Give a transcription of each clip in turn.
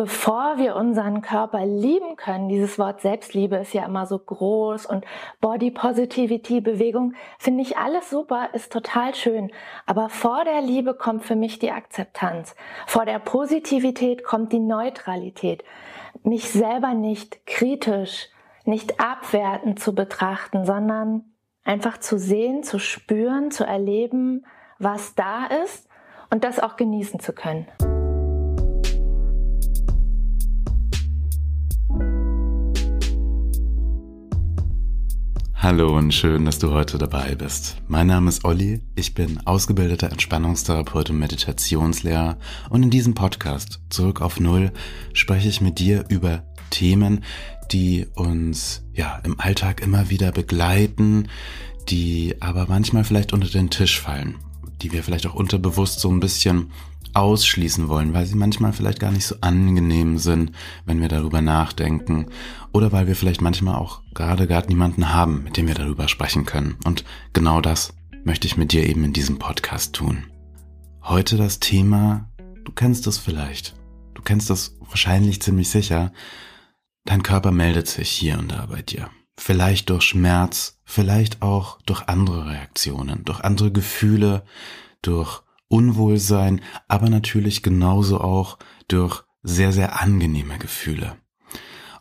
bevor wir unseren Körper lieben können, dieses Wort Selbstliebe ist ja immer so groß und Body Positivity, Bewegung, finde ich alles super, ist total schön. Aber vor der Liebe kommt für mich die Akzeptanz. Vor der Positivität kommt die Neutralität. Mich selber nicht kritisch, nicht abwertend zu betrachten, sondern einfach zu sehen, zu spüren, zu erleben, was da ist und das auch genießen zu können. Hallo und schön, dass du heute dabei bist. Mein Name ist Olli, ich bin ausgebildeter Entspannungstherapeut und Meditationslehrer und in diesem Podcast Zurück auf Null spreche ich mit dir über Themen, die uns ja im Alltag immer wieder begleiten, die aber manchmal vielleicht unter den Tisch fallen, die wir vielleicht auch unterbewusst so ein bisschen ausschließen wollen, weil sie manchmal vielleicht gar nicht so angenehm sind, wenn wir darüber nachdenken oder weil wir vielleicht manchmal auch gerade gar niemanden haben, mit dem wir darüber sprechen können. Und genau das möchte ich mit dir eben in diesem Podcast tun. Heute das Thema, du kennst es vielleicht, du kennst es wahrscheinlich ziemlich sicher, dein Körper meldet sich hier und da bei dir. Vielleicht durch Schmerz, vielleicht auch durch andere Reaktionen, durch andere Gefühle, durch Unwohlsein, aber natürlich genauso auch durch sehr, sehr angenehme Gefühle.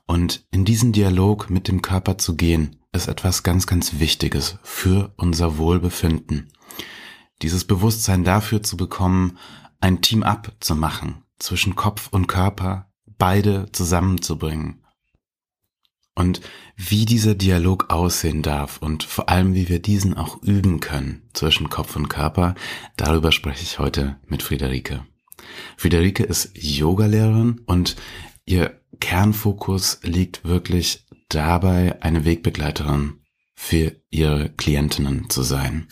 Und in diesen Dialog mit dem Körper zu gehen, ist etwas ganz, ganz Wichtiges für unser Wohlbefinden. Dieses Bewusstsein dafür zu bekommen, ein Team-up zu machen, zwischen Kopf und Körper, beide zusammenzubringen. Und wie dieser Dialog aussehen darf und vor allem, wie wir diesen auch üben können zwischen Kopf und Körper, darüber spreche ich heute mit Friederike. Friederike ist Yogalehrerin und ihr Kernfokus liegt wirklich dabei, eine Wegbegleiterin für ihre Klientinnen zu sein.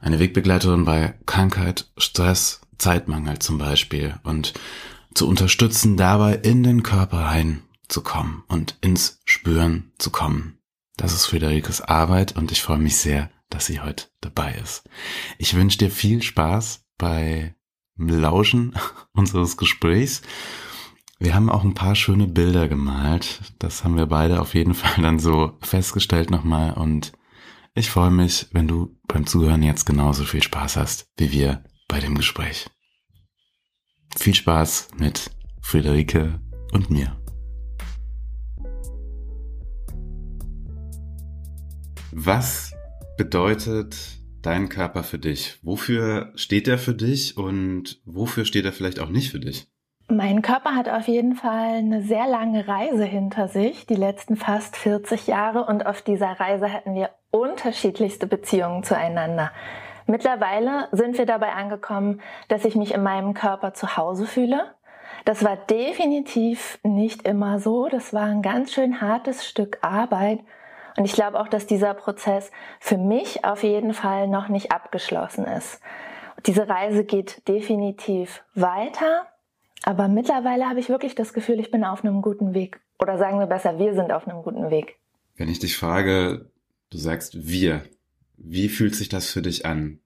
Eine Wegbegleiterin bei Krankheit, Stress, Zeitmangel zum Beispiel und zu unterstützen, dabei in den Körper reinzukommen und ins Spüren zu kommen. Das ist Friederikes Arbeit und ich freue mich sehr, dass sie heute dabei ist. Ich wünsche dir viel Spaß bei Lauschen unseres Gesprächs wir haben auch ein paar schöne Bilder gemalt. Das haben wir beide auf jeden Fall dann so festgestellt nochmal. Und ich freue mich, wenn du beim Zuhören jetzt genauso viel Spaß hast wie wir bei dem Gespräch. Viel Spaß mit Friederike und mir. Was bedeutet dein Körper für dich? Wofür steht er für dich und wofür steht er vielleicht auch nicht für dich? Mein Körper hat auf jeden Fall eine sehr lange Reise hinter sich, die letzten fast 40 Jahre. Und auf dieser Reise hatten wir unterschiedlichste Beziehungen zueinander. Mittlerweile sind wir dabei angekommen, dass ich mich in meinem Körper zu Hause fühle. Das war definitiv nicht immer so. Das war ein ganz schön hartes Stück Arbeit. Und ich glaube auch, dass dieser Prozess für mich auf jeden Fall noch nicht abgeschlossen ist. Diese Reise geht definitiv weiter. Aber mittlerweile habe ich wirklich das Gefühl, ich bin auf einem guten Weg. Oder sagen wir besser, wir sind auf einem guten Weg. Wenn ich dich frage, du sagst wir, wie fühlt sich das für dich an?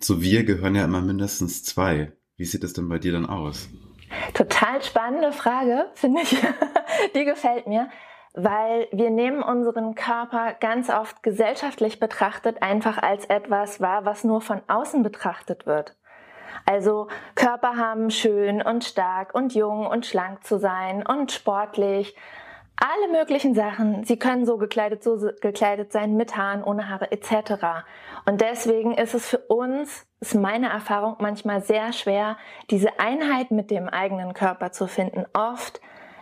Zu wir gehören ja immer mindestens zwei. Wie sieht es denn bei dir dann aus? Total spannende Frage, finde ich. Die gefällt mir, weil wir nehmen unseren Körper ganz oft gesellschaftlich betrachtet einfach als etwas wahr, was nur von außen betrachtet wird. Also Körper haben schön und stark und jung und schlank zu sein und sportlich. Alle möglichen Sachen. Sie können so gekleidet, so gekleidet sein, mit Haaren, ohne Haare etc. Und deswegen ist es für uns, ist meine Erfahrung manchmal sehr schwer, diese Einheit mit dem eigenen Körper zu finden. Oft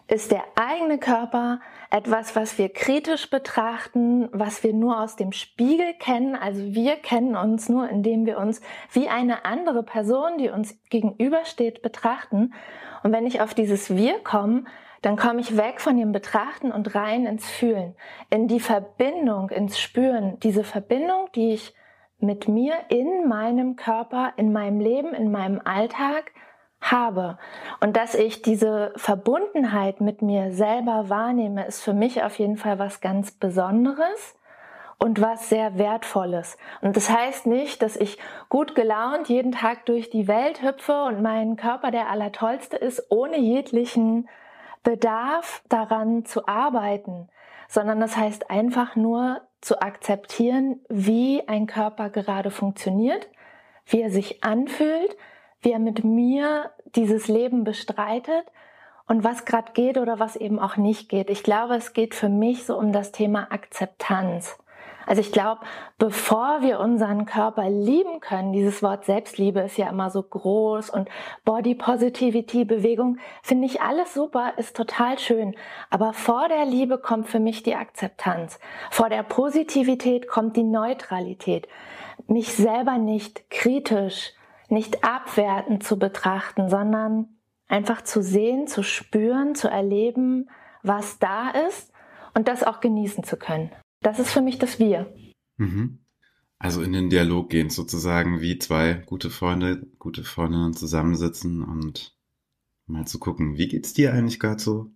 ist der eigene Körper etwas, was wir kritisch betrachten, was wir nur aus dem Spiegel kennen. Also wir kennen uns nur, indem wir uns wie eine andere Person, die uns gegenübersteht, betrachten. Und wenn ich auf dieses Wir komme, dann komme ich weg von dem Betrachten und rein ins Fühlen, in die Verbindung, ins Spüren. Diese Verbindung, die ich mit mir in meinem Körper, in meinem Leben, in meinem Alltag habe. Und dass ich diese Verbundenheit mit mir selber wahrnehme, ist für mich auf jeden Fall was ganz Besonderes. und was sehr Wertvolles. Und das heißt nicht, dass ich gut gelaunt jeden Tag durch die Welt hüpfe und mein Körper der allertollste ist, ohne jeglichen Bedarf daran zu arbeiten, sondern das heißt einfach nur zu akzeptieren, wie ein Körper gerade funktioniert, wie er sich anfühlt, wie er mit mir dieses Leben bestreitet und was gerade geht oder was eben auch nicht geht. Ich glaube, es geht für mich so um das Thema Akzeptanz. Also ich glaube, bevor wir unseren Körper lieben können, dieses Wort Selbstliebe ist ja immer so groß und Body Positivity, Bewegung, finde ich alles super, ist total schön. Aber vor der Liebe kommt für mich die Akzeptanz. Vor der Positivität kommt die Neutralität. Mich selber nicht kritisch, nicht abwertend zu betrachten, sondern einfach zu sehen, zu spüren, zu erleben, was da ist und das auch genießen zu können. Das ist für mich das Wir. Mhm. Also in den Dialog gehen, sozusagen wie zwei gute Freunde, gute Freundinnen zusammensitzen und mal zu gucken, wie geht's dir eigentlich gerade so?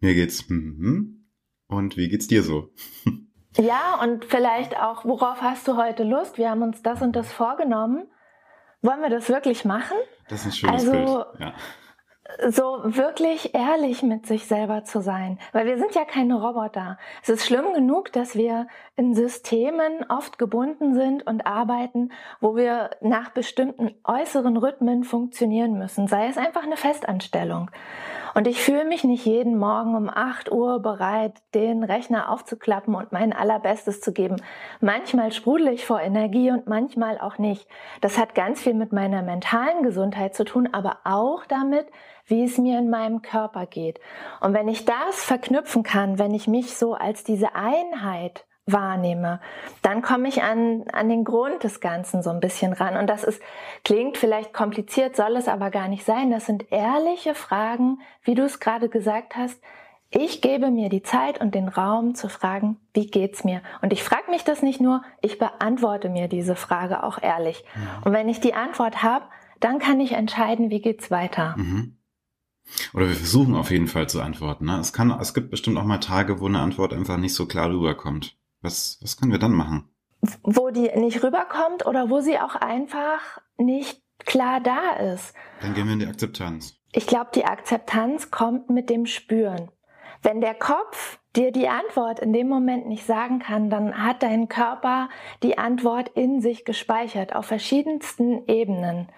Mir geht's mhm. und wie geht's dir so? ja, und vielleicht auch, worauf hast du heute Lust? Wir haben uns das und das vorgenommen. Wollen wir das wirklich machen? Das ist ein schönes also, Bild. Ja so wirklich ehrlich mit sich selber zu sein. Weil wir sind ja keine Roboter. Es ist schlimm genug, dass wir in Systemen oft gebunden sind und arbeiten, wo wir nach bestimmten äußeren Rhythmen funktionieren müssen. Sei es einfach eine Festanstellung. Und ich fühle mich nicht jeden Morgen um 8 Uhr bereit, den Rechner aufzuklappen und mein Allerbestes zu geben. Manchmal sprudel ich vor Energie und manchmal auch nicht. Das hat ganz viel mit meiner mentalen Gesundheit zu tun, aber auch damit, wie es mir in meinem Körper geht. Und wenn ich das verknüpfen kann, wenn ich mich so als diese Einheit wahrnehme, dann komme ich an, an den Grund des Ganzen so ein bisschen ran. Und das ist, klingt vielleicht kompliziert, soll es aber gar nicht sein. Das sind ehrliche Fragen, wie du es gerade gesagt hast. Ich gebe mir die Zeit und den Raum zu fragen, wie geht's mir? Und ich frage mich das nicht nur, ich beantworte mir diese Frage auch ehrlich. Ja. Und wenn ich die Antwort habe, dann kann ich entscheiden, wie geht's weiter. Mhm. Oder wir versuchen auf jeden Fall zu antworten. Ne? Es, kann, es gibt bestimmt auch mal Tage, wo eine Antwort einfach nicht so klar rüberkommt. Was, was können wir dann machen? Wo die nicht rüberkommt oder wo sie auch einfach nicht klar da ist. Dann gehen wir in die Akzeptanz. Ich glaube, die Akzeptanz kommt mit dem Spüren. Wenn der Kopf dir die Antwort in dem Moment nicht sagen kann, dann hat dein Körper die Antwort in sich gespeichert auf verschiedensten Ebenen.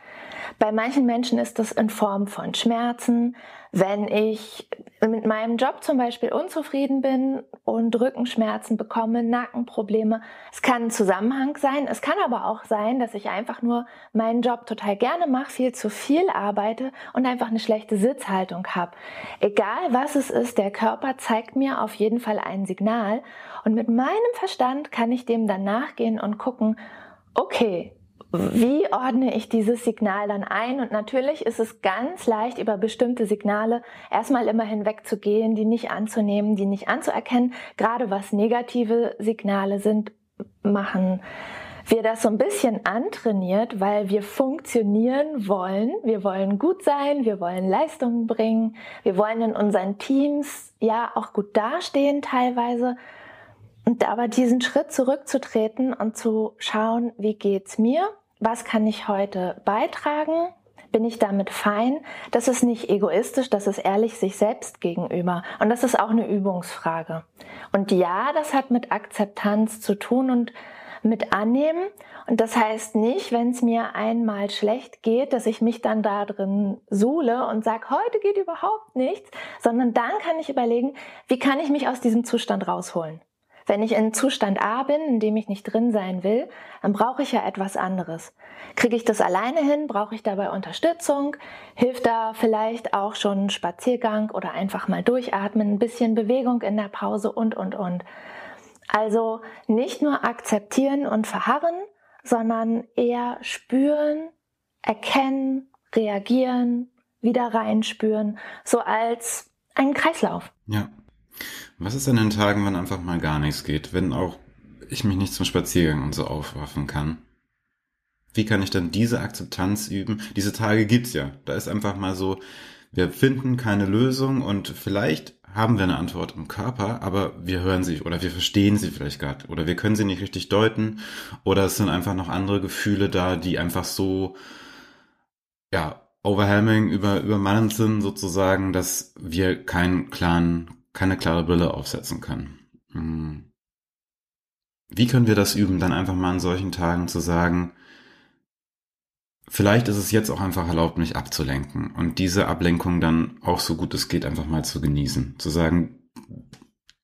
Bei manchen Menschen ist das in Form von Schmerzen. Wenn ich mit meinem Job zum Beispiel unzufrieden bin und Rückenschmerzen bekomme, Nackenprobleme, es kann ein Zusammenhang sein. Es kann aber auch sein, dass ich einfach nur meinen Job total gerne mache, viel zu viel arbeite und einfach eine schlechte Sitzhaltung habe. Egal was es ist, der Körper zeigt mir auf jeden Fall ein Signal und mit meinem Verstand kann ich dem dann nachgehen und gucken, okay, wie ordne ich dieses Signal dann ein? Und natürlich ist es ganz leicht, über bestimmte Signale erstmal immer hinwegzugehen, die nicht anzunehmen, die nicht anzuerkennen. Gerade was negative Signale sind, machen wir das so ein bisschen antrainiert, weil wir funktionieren wollen. Wir wollen gut sein, wir wollen Leistungen bringen, wir wollen in unseren Teams ja auch gut dastehen teilweise. Und aber diesen Schritt zurückzutreten und zu schauen, wie geht's mir? Was kann ich heute beitragen? Bin ich damit fein? Das ist nicht egoistisch, das ist ehrlich sich selbst gegenüber. Und das ist auch eine Übungsfrage. Und ja, das hat mit Akzeptanz zu tun und mit annehmen. Und das heißt nicht, wenn es mir einmal schlecht geht, dass ich mich dann da drin suhle und sage, heute geht überhaupt nichts, sondern dann kann ich überlegen, wie kann ich mich aus diesem Zustand rausholen? Wenn ich in Zustand A bin, in dem ich nicht drin sein will, dann brauche ich ja etwas anderes. Kriege ich das alleine hin? Brauche ich dabei Unterstützung? Hilft da vielleicht auch schon ein Spaziergang oder einfach mal durchatmen, ein bisschen Bewegung in der Pause und, und, und. Also nicht nur akzeptieren und verharren, sondern eher spüren, erkennen, reagieren, wieder reinspüren, so als einen Kreislauf. Ja. Was ist an den Tagen, wenn einfach mal gar nichts geht, wenn auch ich mich nicht zum Spaziergang und so aufwaffen kann? Wie kann ich dann diese Akzeptanz üben? Diese Tage gibt's ja. Da ist einfach mal so, wir finden keine Lösung und vielleicht haben wir eine Antwort im Körper, aber wir hören sie oder wir verstehen sie vielleicht gerade oder wir können sie nicht richtig deuten oder es sind einfach noch andere Gefühle da, die einfach so, ja, overwhelming, über, übermannend sind sozusagen, dass wir keinen klaren, keine klare Brille aufsetzen können. Hm. Wie können wir das üben, dann einfach mal an solchen Tagen zu sagen, vielleicht ist es jetzt auch einfach erlaubt, mich abzulenken und diese Ablenkung dann auch so gut es geht einfach mal zu genießen. Zu sagen,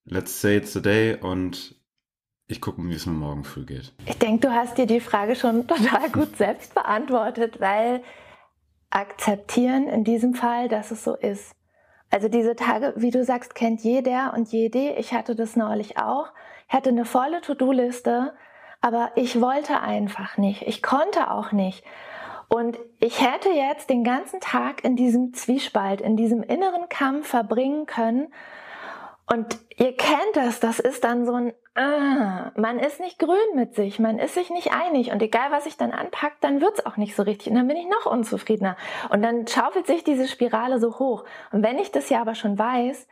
let's say it's the day und ich gucke, wie es mir morgen früh geht. Ich denke, du hast dir die Frage schon total gut selbst beantwortet, weil akzeptieren in diesem Fall, dass es so ist. Also diese Tage, wie du sagst, kennt jeder und jede. Ich hatte das neulich auch. Ich hatte eine volle To-Do-Liste, aber ich wollte einfach nicht. Ich konnte auch nicht. Und ich hätte jetzt den ganzen Tag in diesem Zwiespalt, in diesem inneren Kampf verbringen können. Und ihr kennt das, das ist dann so ein, ah, man ist nicht grün mit sich, man ist sich nicht einig und egal was ich dann anpackt, dann wird's auch nicht so richtig und dann bin ich noch unzufriedener und dann schaufelt sich diese Spirale so hoch. Und wenn ich das ja aber schon weiß,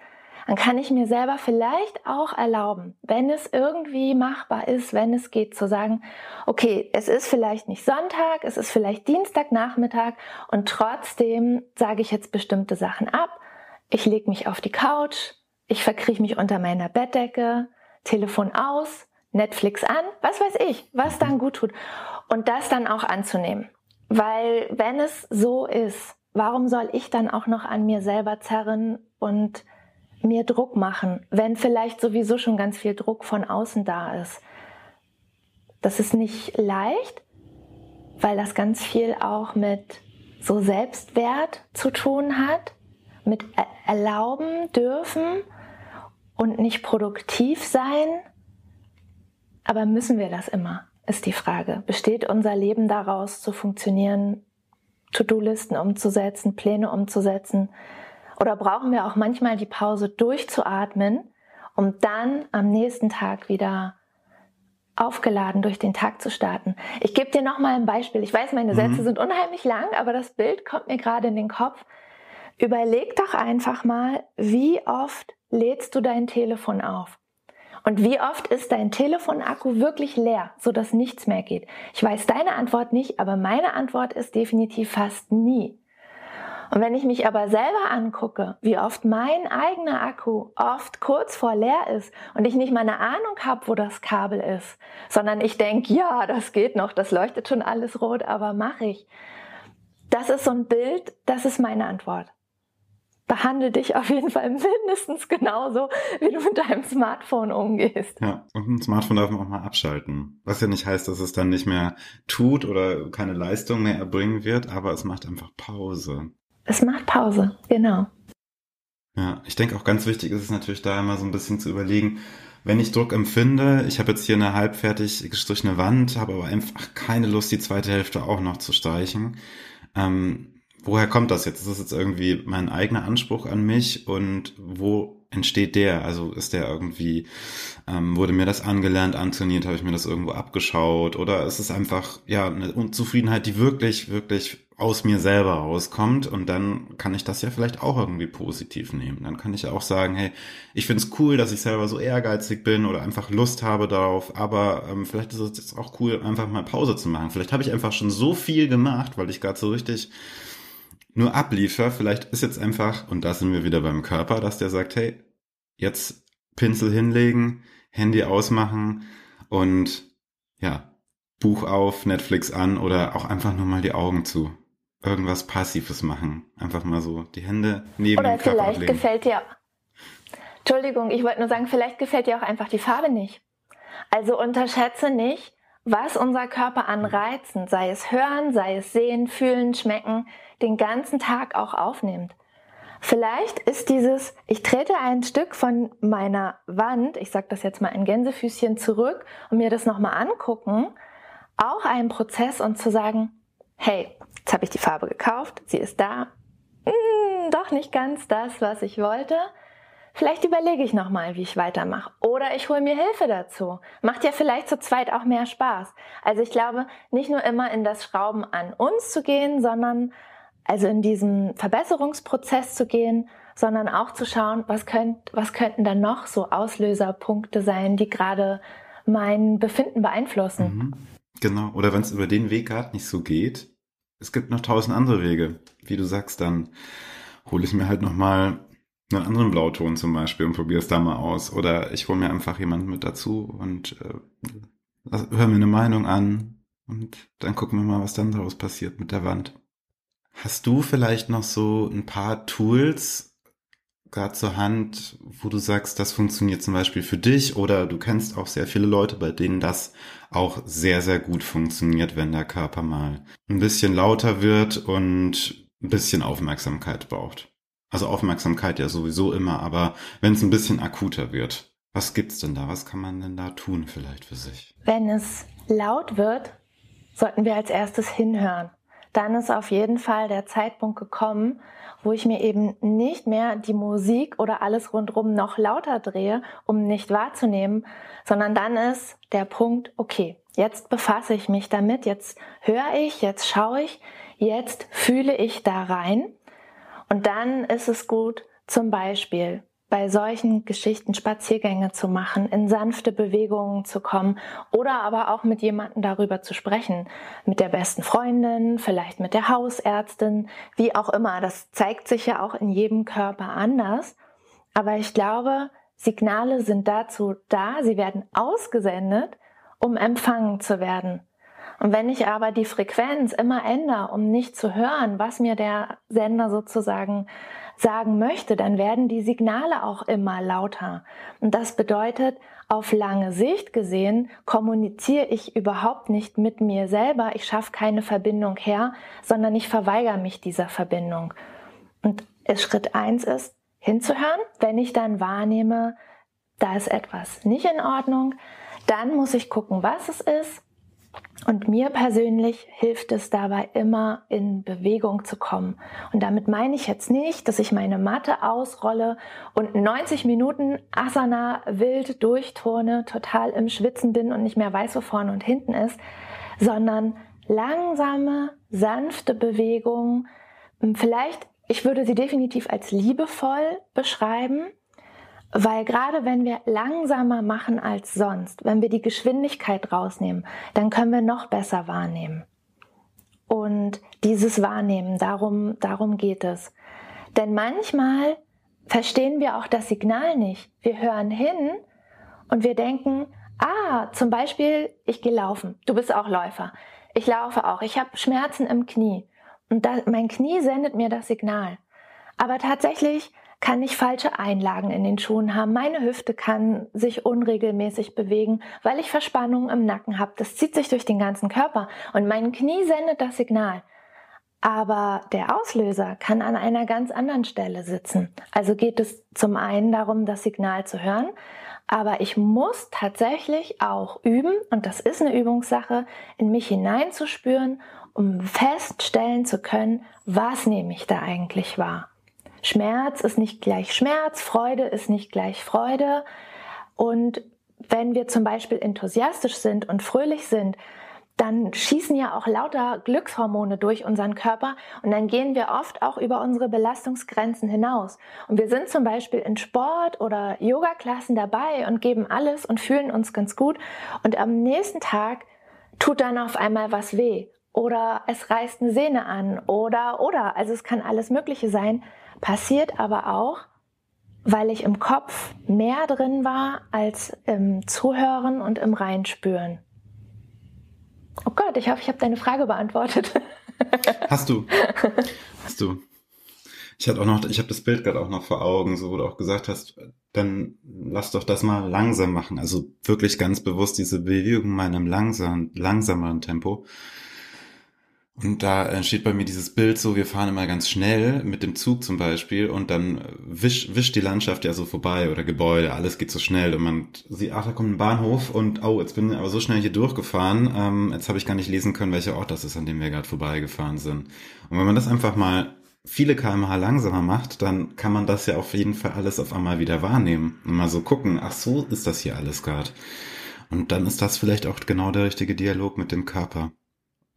dann kann ich mir selber vielleicht auch erlauben, wenn es irgendwie machbar ist, wenn es geht, zu sagen, okay, es ist vielleicht nicht Sonntag, es ist vielleicht Dienstagnachmittag und trotzdem sage ich jetzt bestimmte Sachen ab. Ich lege mich auf die Couch, ich verkrieche mich unter meiner Bettdecke, Telefon aus, Netflix an, was weiß ich, was dann gut tut. Und das dann auch anzunehmen. Weil wenn es so ist, warum soll ich dann auch noch an mir selber zerren und mir Druck machen, wenn vielleicht sowieso schon ganz viel Druck von außen da ist. Das ist nicht leicht, weil das ganz viel auch mit so Selbstwert zu tun hat, mit erlauben dürfen und nicht produktiv sein. Aber müssen wir das immer, ist die Frage. Besteht unser Leben daraus zu funktionieren, To-Do-Listen umzusetzen, Pläne umzusetzen? Oder brauchen wir auch manchmal die Pause durchzuatmen, um dann am nächsten Tag wieder aufgeladen durch den Tag zu starten. Ich gebe dir noch mal ein Beispiel. Ich weiß, meine Sätze mhm. sind unheimlich lang, aber das Bild kommt mir gerade in den Kopf. Überleg doch einfach mal, wie oft lädst du dein Telefon auf? Und wie oft ist dein Telefonakku wirklich leer, sodass nichts mehr geht? Ich weiß deine Antwort nicht, aber meine Antwort ist definitiv fast nie. Und wenn ich mich aber selber angucke, wie oft mein eigener Akku oft kurz vor leer ist und ich nicht mal eine Ahnung habe, wo das Kabel ist, sondern ich denke, ja, das geht noch, das leuchtet schon alles rot, aber mache ich. Das ist so ein Bild, das ist meine Antwort. Behandle dich auf jeden Fall mindestens genauso, wie du mit deinem Smartphone umgehst. Ja, und ein Smartphone darf man auch mal abschalten. Was ja nicht heißt, dass es dann nicht mehr tut oder keine Leistung mehr erbringen wird, aber es macht einfach Pause es macht Pause, genau. Ja, ich denke auch ganz wichtig ist es natürlich da immer so ein bisschen zu überlegen, wenn ich Druck empfinde, ich habe jetzt hier eine halbfertig gestrichene Wand, habe aber einfach keine Lust, die zweite Hälfte auch noch zu streichen. Ähm, woher kommt das jetzt? Ist das jetzt irgendwie mein eigener Anspruch an mich und wo entsteht der? Also ist der irgendwie, ähm, wurde mir das angelernt, antrainiert, habe ich mir das irgendwo abgeschaut oder ist es einfach, ja, eine Unzufriedenheit, die wirklich, wirklich aus mir selber rauskommt und dann kann ich das ja vielleicht auch irgendwie positiv nehmen. Dann kann ich auch sagen, hey, ich finde es cool, dass ich selber so ehrgeizig bin oder einfach Lust habe darauf, aber ähm, vielleicht ist es jetzt auch cool, einfach mal Pause zu machen. Vielleicht habe ich einfach schon so viel gemacht, weil ich gerade so richtig nur abliefer. Vielleicht ist jetzt einfach, und da sind wir wieder beim Körper, dass der sagt, hey, jetzt Pinsel hinlegen, Handy ausmachen und ja, Buch auf, Netflix an oder auch einfach nur mal die Augen zu. Irgendwas Passives machen. Einfach mal so die Hände neben oder dem Körper vielleicht legen. gefällt dir, Entschuldigung, ich wollte nur sagen, vielleicht gefällt dir auch einfach die Farbe nicht. Also unterschätze nicht, was unser Körper an Reizen, sei es hören, sei es sehen, fühlen, schmecken, den ganzen Tag auch aufnimmt. Vielleicht ist dieses, ich trete ein Stück von meiner Wand, ich sage das jetzt mal ein Gänsefüßchen zurück und mir das nochmal angucken, auch ein Prozess und zu sagen, hey, jetzt habe ich die Farbe gekauft, sie ist da, hm, doch nicht ganz das, was ich wollte. Vielleicht überlege ich nochmal, wie ich weitermache. Oder ich hole mir Hilfe dazu. Macht ja vielleicht zu zweit auch mehr Spaß. Also ich glaube, nicht nur immer in das Schrauben an uns zu gehen, sondern also in diesen Verbesserungsprozess zu gehen, sondern auch zu schauen, was, könnt, was könnten dann noch so Auslöserpunkte sein, die gerade mein Befinden beeinflussen. Mhm. Genau. Oder wenn es über den Weg gerade nicht so geht, es gibt noch tausend andere Wege. Wie du sagst, dann hole ich mir halt nochmal einen anderen Blauton zum Beispiel und probiere es da mal aus. Oder ich hole mir einfach jemanden mit dazu und äh, höre mir eine Meinung an und dann gucken wir mal, was dann daraus passiert mit der Wand. Hast du vielleicht noch so ein paar Tools, gerade zur Hand, wo du sagst, das funktioniert zum Beispiel für dich oder du kennst auch sehr viele Leute, bei denen das auch sehr, sehr gut funktioniert, wenn der Körper mal ein bisschen lauter wird und ein bisschen Aufmerksamkeit braucht. Also Aufmerksamkeit ja sowieso immer, aber wenn es ein bisschen akuter wird, was gibt's denn da? Was kann man denn da tun vielleicht für sich? Wenn es laut wird, sollten wir als erstes hinhören. Dann ist auf jeden Fall der Zeitpunkt gekommen, wo ich mir eben nicht mehr die Musik oder alles rundherum noch lauter drehe, um nicht wahrzunehmen, sondern dann ist der Punkt, okay, jetzt befasse ich mich damit, jetzt höre ich, jetzt schaue ich, jetzt fühle ich da rein. Und dann ist es gut, zum Beispiel bei solchen Geschichten Spaziergänge zu machen, in sanfte Bewegungen zu kommen oder aber auch mit jemandem darüber zu sprechen. Mit der besten Freundin, vielleicht mit der Hausärztin, wie auch immer. Das zeigt sich ja auch in jedem Körper anders. Aber ich glaube, Signale sind dazu da, sie werden ausgesendet, um empfangen zu werden. Und wenn ich aber die Frequenz immer ändere, um nicht zu hören, was mir der Sender sozusagen sagen möchte, dann werden die Signale auch immer lauter. Und das bedeutet, auf lange Sicht gesehen kommuniziere ich überhaupt nicht mit mir selber, ich schaffe keine Verbindung her, sondern ich verweigere mich dieser Verbindung. Und Schritt eins ist, hinzuhören, wenn ich dann wahrnehme, da ist etwas nicht in Ordnung, dann muss ich gucken, was es ist und mir persönlich hilft es dabei immer in Bewegung zu kommen. Und damit meine ich jetzt nicht, dass ich meine Matte ausrolle und 90 Minuten Asana wild durchturne, total im Schwitzen bin und nicht mehr weiß, wo vorne und hinten ist, sondern langsame, sanfte Bewegung. Vielleicht, ich würde sie definitiv als liebevoll beschreiben weil gerade wenn wir langsamer machen als sonst, wenn wir die Geschwindigkeit rausnehmen, dann können wir noch besser wahrnehmen. Und dieses Wahrnehmen, darum, darum geht es. Denn manchmal verstehen wir auch das Signal nicht. Wir hören hin und wir denken, ah, zum Beispiel, ich gehe laufen. Du bist auch Läufer. Ich laufe auch. Ich habe Schmerzen im Knie. Und da, mein Knie sendet mir das Signal. Aber tatsächlich kann ich falsche Einlagen in den Schuhen haben. Meine Hüfte kann sich unregelmäßig bewegen, weil ich Verspannungen im Nacken habe. Das zieht sich durch den ganzen Körper und mein Knie sendet das Signal. Aber der Auslöser kann an einer ganz anderen Stelle sitzen. Also geht es zum einen darum, das Signal zu hören, aber ich muss tatsächlich auch üben, und das ist eine Übungssache, in mich hineinzuspüren, um feststellen zu können, was nehme ich da eigentlich wahr. Schmerz ist nicht gleich Schmerz, Freude ist nicht gleich Freude. Und wenn wir zum Beispiel enthusiastisch sind und fröhlich sind, dann schießen ja auch lauter Glückshormone durch unseren Körper und dann gehen wir oft auch über unsere Belastungsgrenzen hinaus. Und wir sind zum Beispiel in Sport oder Yoga-Klassen dabei und geben alles und fühlen uns ganz gut und am nächsten Tag tut dann auf einmal was weh oder es reißt eine Sehne an oder oder also es kann alles Mögliche sein Passiert aber auch, weil ich im Kopf mehr drin war als im Zuhören und im Reinspüren. Oh Gott, ich hoffe, ich habe deine Frage beantwortet. Hast du. Hast du. Ich hatte auch noch, ich habe das Bild gerade auch noch vor Augen, so wo du auch gesagt hast, dann lass doch das mal langsam machen. Also wirklich ganz bewusst diese Bewegung mal in einem langsam, langsameren Tempo. Und da entsteht bei mir dieses Bild so, wir fahren immer ganz schnell mit dem Zug zum Beispiel und dann wischt wisch die Landschaft ja so vorbei oder Gebäude, alles geht so schnell und man sieht, ach, da kommt ein Bahnhof und oh, jetzt bin ich aber so schnell hier durchgefahren, ähm, jetzt habe ich gar nicht lesen können, welcher Ort das ist, an dem wir gerade vorbeigefahren sind. Und wenn man das einfach mal viele kmh langsamer macht, dann kann man das ja auf jeden Fall alles auf einmal wieder wahrnehmen und mal so gucken, ach so ist das hier alles gerade. Und dann ist das vielleicht auch genau der richtige Dialog mit dem Körper.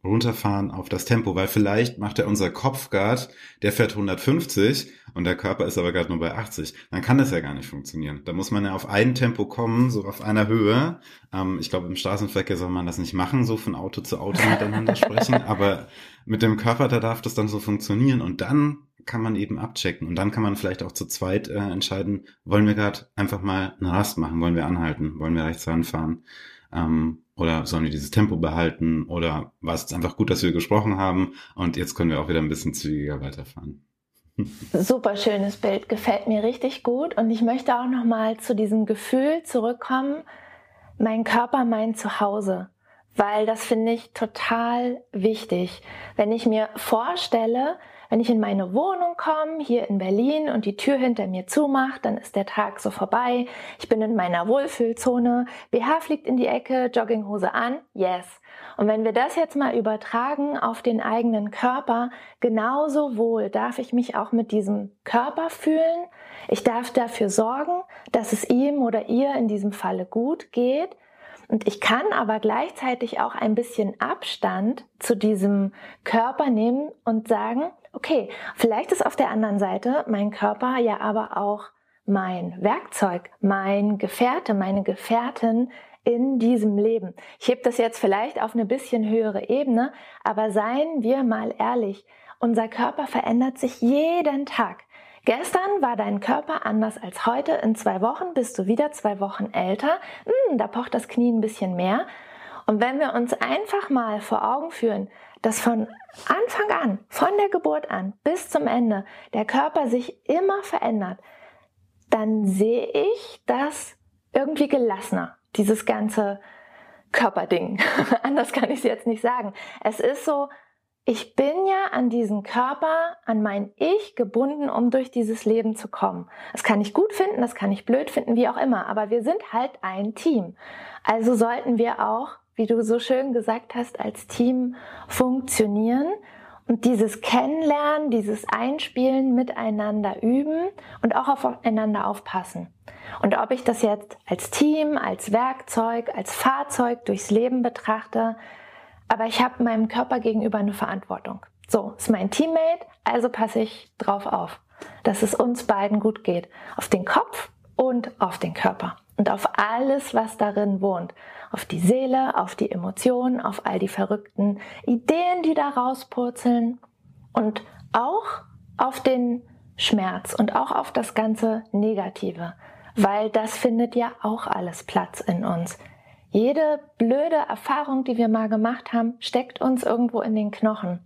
Runterfahren auf das Tempo, weil vielleicht macht er unser Kopfguard, der fährt 150 und der Körper ist aber gerade nur bei 80. Dann kann das ja gar nicht funktionieren. Da muss man ja auf ein Tempo kommen, so auf einer Höhe. Ähm, ich glaube, im Straßenverkehr soll man das nicht machen, so von Auto zu Auto miteinander sprechen, aber mit dem Körper, da darf das dann so funktionieren und dann kann man eben abchecken und dann kann man vielleicht auch zu zweit äh, entscheiden, wollen wir gerade einfach mal eine Rast machen, wollen wir anhalten, wollen wir rechts ranfahren. Ähm, oder sollen wir dieses Tempo behalten? Oder war es einfach gut, dass wir gesprochen haben und jetzt können wir auch wieder ein bisschen zügiger weiterfahren? Super schönes Bild, gefällt mir richtig gut. Und ich möchte auch noch mal zu diesem Gefühl zurückkommen, mein Körper, mein Zuhause. Weil das finde ich total wichtig. Wenn ich mir vorstelle, wenn ich in meine Wohnung komme, hier in Berlin, und die Tür hinter mir zumacht, dann ist der Tag so vorbei. Ich bin in meiner Wohlfühlzone. BH fliegt in die Ecke, Jogginghose an. Yes. Und wenn wir das jetzt mal übertragen auf den eigenen Körper, genauso wohl darf ich mich auch mit diesem Körper fühlen. Ich darf dafür sorgen, dass es ihm oder ihr in diesem Falle gut geht. Und ich kann aber gleichzeitig auch ein bisschen Abstand zu diesem Körper nehmen und sagen, okay, vielleicht ist auf der anderen Seite mein Körper ja aber auch mein Werkzeug, mein Gefährte, meine Gefährtin in diesem Leben. Ich heb das jetzt vielleicht auf eine bisschen höhere Ebene, aber seien wir mal ehrlich, unser Körper verändert sich jeden Tag. Gestern war dein Körper anders als heute. In zwei Wochen bist du wieder zwei Wochen älter. Hm, da pocht das Knie ein bisschen mehr. Und wenn wir uns einfach mal vor Augen führen, dass von Anfang an, von der Geburt an bis zum Ende, der Körper sich immer verändert, dann sehe ich das irgendwie gelassener, dieses ganze Körperding. Anders kann ich es jetzt nicht sagen. Es ist so, ich bin ja an diesen Körper, an mein Ich gebunden, um durch dieses Leben zu kommen. Das kann ich gut finden, das kann ich blöd finden, wie auch immer, aber wir sind halt ein Team. Also sollten wir auch, wie du so schön gesagt hast, als Team funktionieren und dieses Kennenlernen, dieses Einspielen miteinander üben und auch aufeinander aufpassen. Und ob ich das jetzt als Team, als Werkzeug, als Fahrzeug durchs Leben betrachte, aber ich habe meinem Körper gegenüber eine Verantwortung. So, ist mein Teammate, also passe ich drauf auf, dass es uns beiden gut geht. Auf den Kopf und auf den Körper. Und auf alles, was darin wohnt. Auf die Seele, auf die Emotionen, auf all die verrückten Ideen, die da rauspurzeln. Und auch auf den Schmerz und auch auf das ganze Negative. Weil das findet ja auch alles Platz in uns. Jede blöde Erfahrung, die wir mal gemacht haben, steckt uns irgendwo in den Knochen.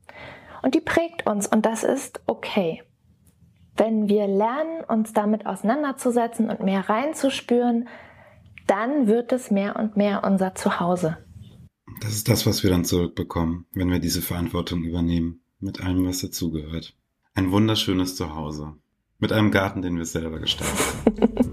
Und die prägt uns und das ist okay. Wenn wir lernen, uns damit auseinanderzusetzen und mehr reinzuspüren, dann wird es mehr und mehr unser Zuhause. Das ist das, was wir dann zurückbekommen, wenn wir diese Verantwortung übernehmen, mit allem, was dazugehört. Ein wunderschönes Zuhause. Mit einem Garten, den wir selber gestalten.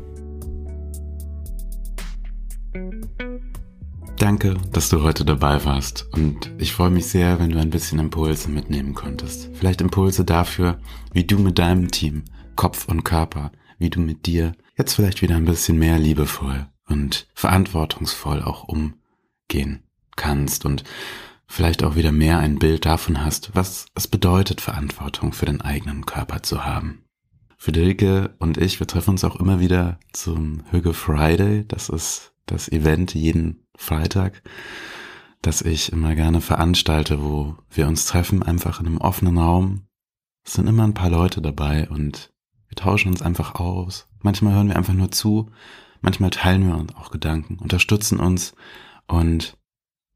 Danke, dass du heute dabei warst und ich freue mich sehr, wenn du ein bisschen Impulse mitnehmen konntest. Vielleicht Impulse dafür, wie du mit deinem Team, Kopf und Körper, wie du mit dir jetzt vielleicht wieder ein bisschen mehr liebevoll und verantwortungsvoll auch umgehen kannst und vielleicht auch wieder mehr ein Bild davon hast, was es bedeutet, Verantwortung für den eigenen Körper zu haben. Friederike und ich, wir treffen uns auch immer wieder zum Hüge Friday. Das ist das Event jeden Freitag, das ich immer gerne veranstalte, wo wir uns treffen, einfach in einem offenen Raum. Es sind immer ein paar Leute dabei und wir tauschen uns einfach aus. Manchmal hören wir einfach nur zu, manchmal teilen wir uns auch Gedanken, unterstützen uns und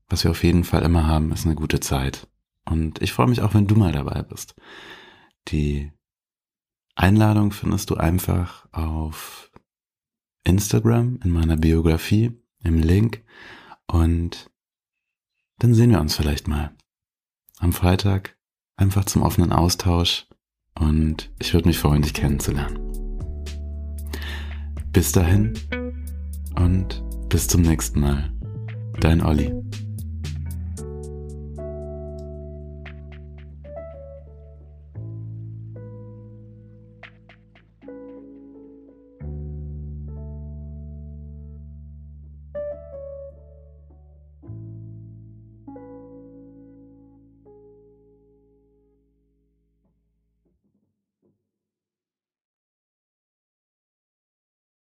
was wir auf jeden Fall immer haben, ist eine gute Zeit. Und ich freue mich auch, wenn du mal dabei bist. Die Einladung findest du einfach auf Instagram in meiner Biografie im Link und dann sehen wir uns vielleicht mal am Freitag einfach zum offenen Austausch und ich würde mich freuen, dich kennenzulernen. Bis dahin und bis zum nächsten Mal. Dein Olli.